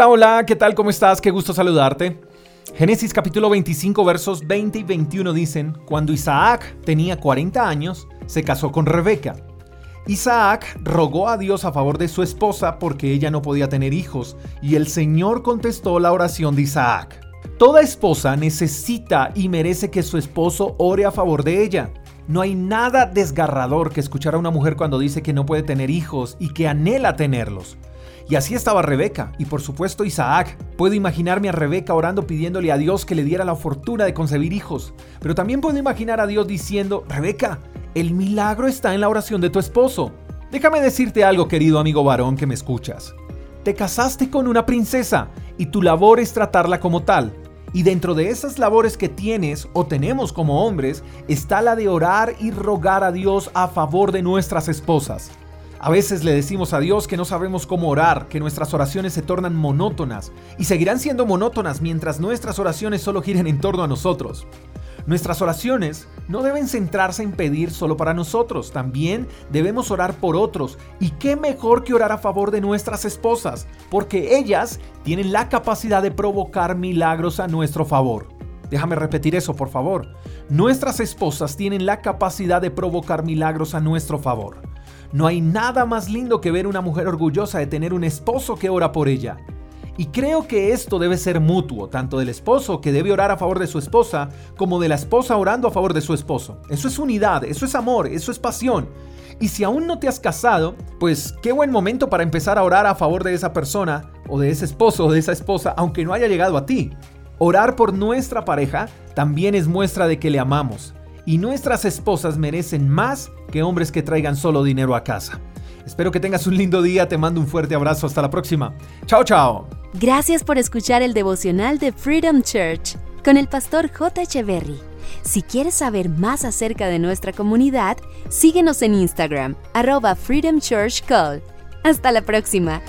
Hola, hola, ¿qué tal? ¿Cómo estás? Qué gusto saludarte. Génesis capítulo 25 versos 20 y 21 dicen, cuando Isaac tenía 40 años, se casó con Rebeca. Isaac rogó a Dios a favor de su esposa porque ella no podía tener hijos, y el Señor contestó la oración de Isaac. Toda esposa necesita y merece que su esposo ore a favor de ella. No hay nada desgarrador que escuchar a una mujer cuando dice que no puede tener hijos y que anhela tenerlos. Y así estaba Rebeca, y por supuesto Isaac. Puedo imaginarme a Rebeca orando pidiéndole a Dios que le diera la fortuna de concebir hijos. Pero también puedo imaginar a Dios diciendo, Rebeca, el milagro está en la oración de tu esposo. Déjame decirte algo, querido amigo varón que me escuchas. Te casaste con una princesa y tu labor es tratarla como tal. Y dentro de esas labores que tienes o tenemos como hombres está la de orar y rogar a Dios a favor de nuestras esposas. A veces le decimos a Dios que no sabemos cómo orar, que nuestras oraciones se tornan monótonas y seguirán siendo monótonas mientras nuestras oraciones solo giren en torno a nosotros. Nuestras oraciones no deben centrarse en pedir solo para nosotros, también debemos orar por otros. Y qué mejor que orar a favor de nuestras esposas, porque ellas tienen la capacidad de provocar milagros a nuestro favor. Déjame repetir eso, por favor. Nuestras esposas tienen la capacidad de provocar milagros a nuestro favor. No hay nada más lindo que ver una mujer orgullosa de tener un esposo que ora por ella. Y creo que esto debe ser mutuo, tanto del esposo que debe orar a favor de su esposa, como de la esposa orando a favor de su esposo. Eso es unidad, eso es amor, eso es pasión. Y si aún no te has casado, pues qué buen momento para empezar a orar a favor de esa persona, o de ese esposo o de esa esposa, aunque no haya llegado a ti. Orar por nuestra pareja también es muestra de que le amamos. Y nuestras esposas merecen más que hombres que traigan solo dinero a casa. Espero que tengas un lindo día, te mando un fuerte abrazo, hasta la próxima. Chao, chao. Gracias por escuchar el devocional de Freedom Church con el pastor J. Echeverry. Si quieres saber más acerca de nuestra comunidad, síguenos en Instagram, arroba Freedom Church Call. Hasta la próxima.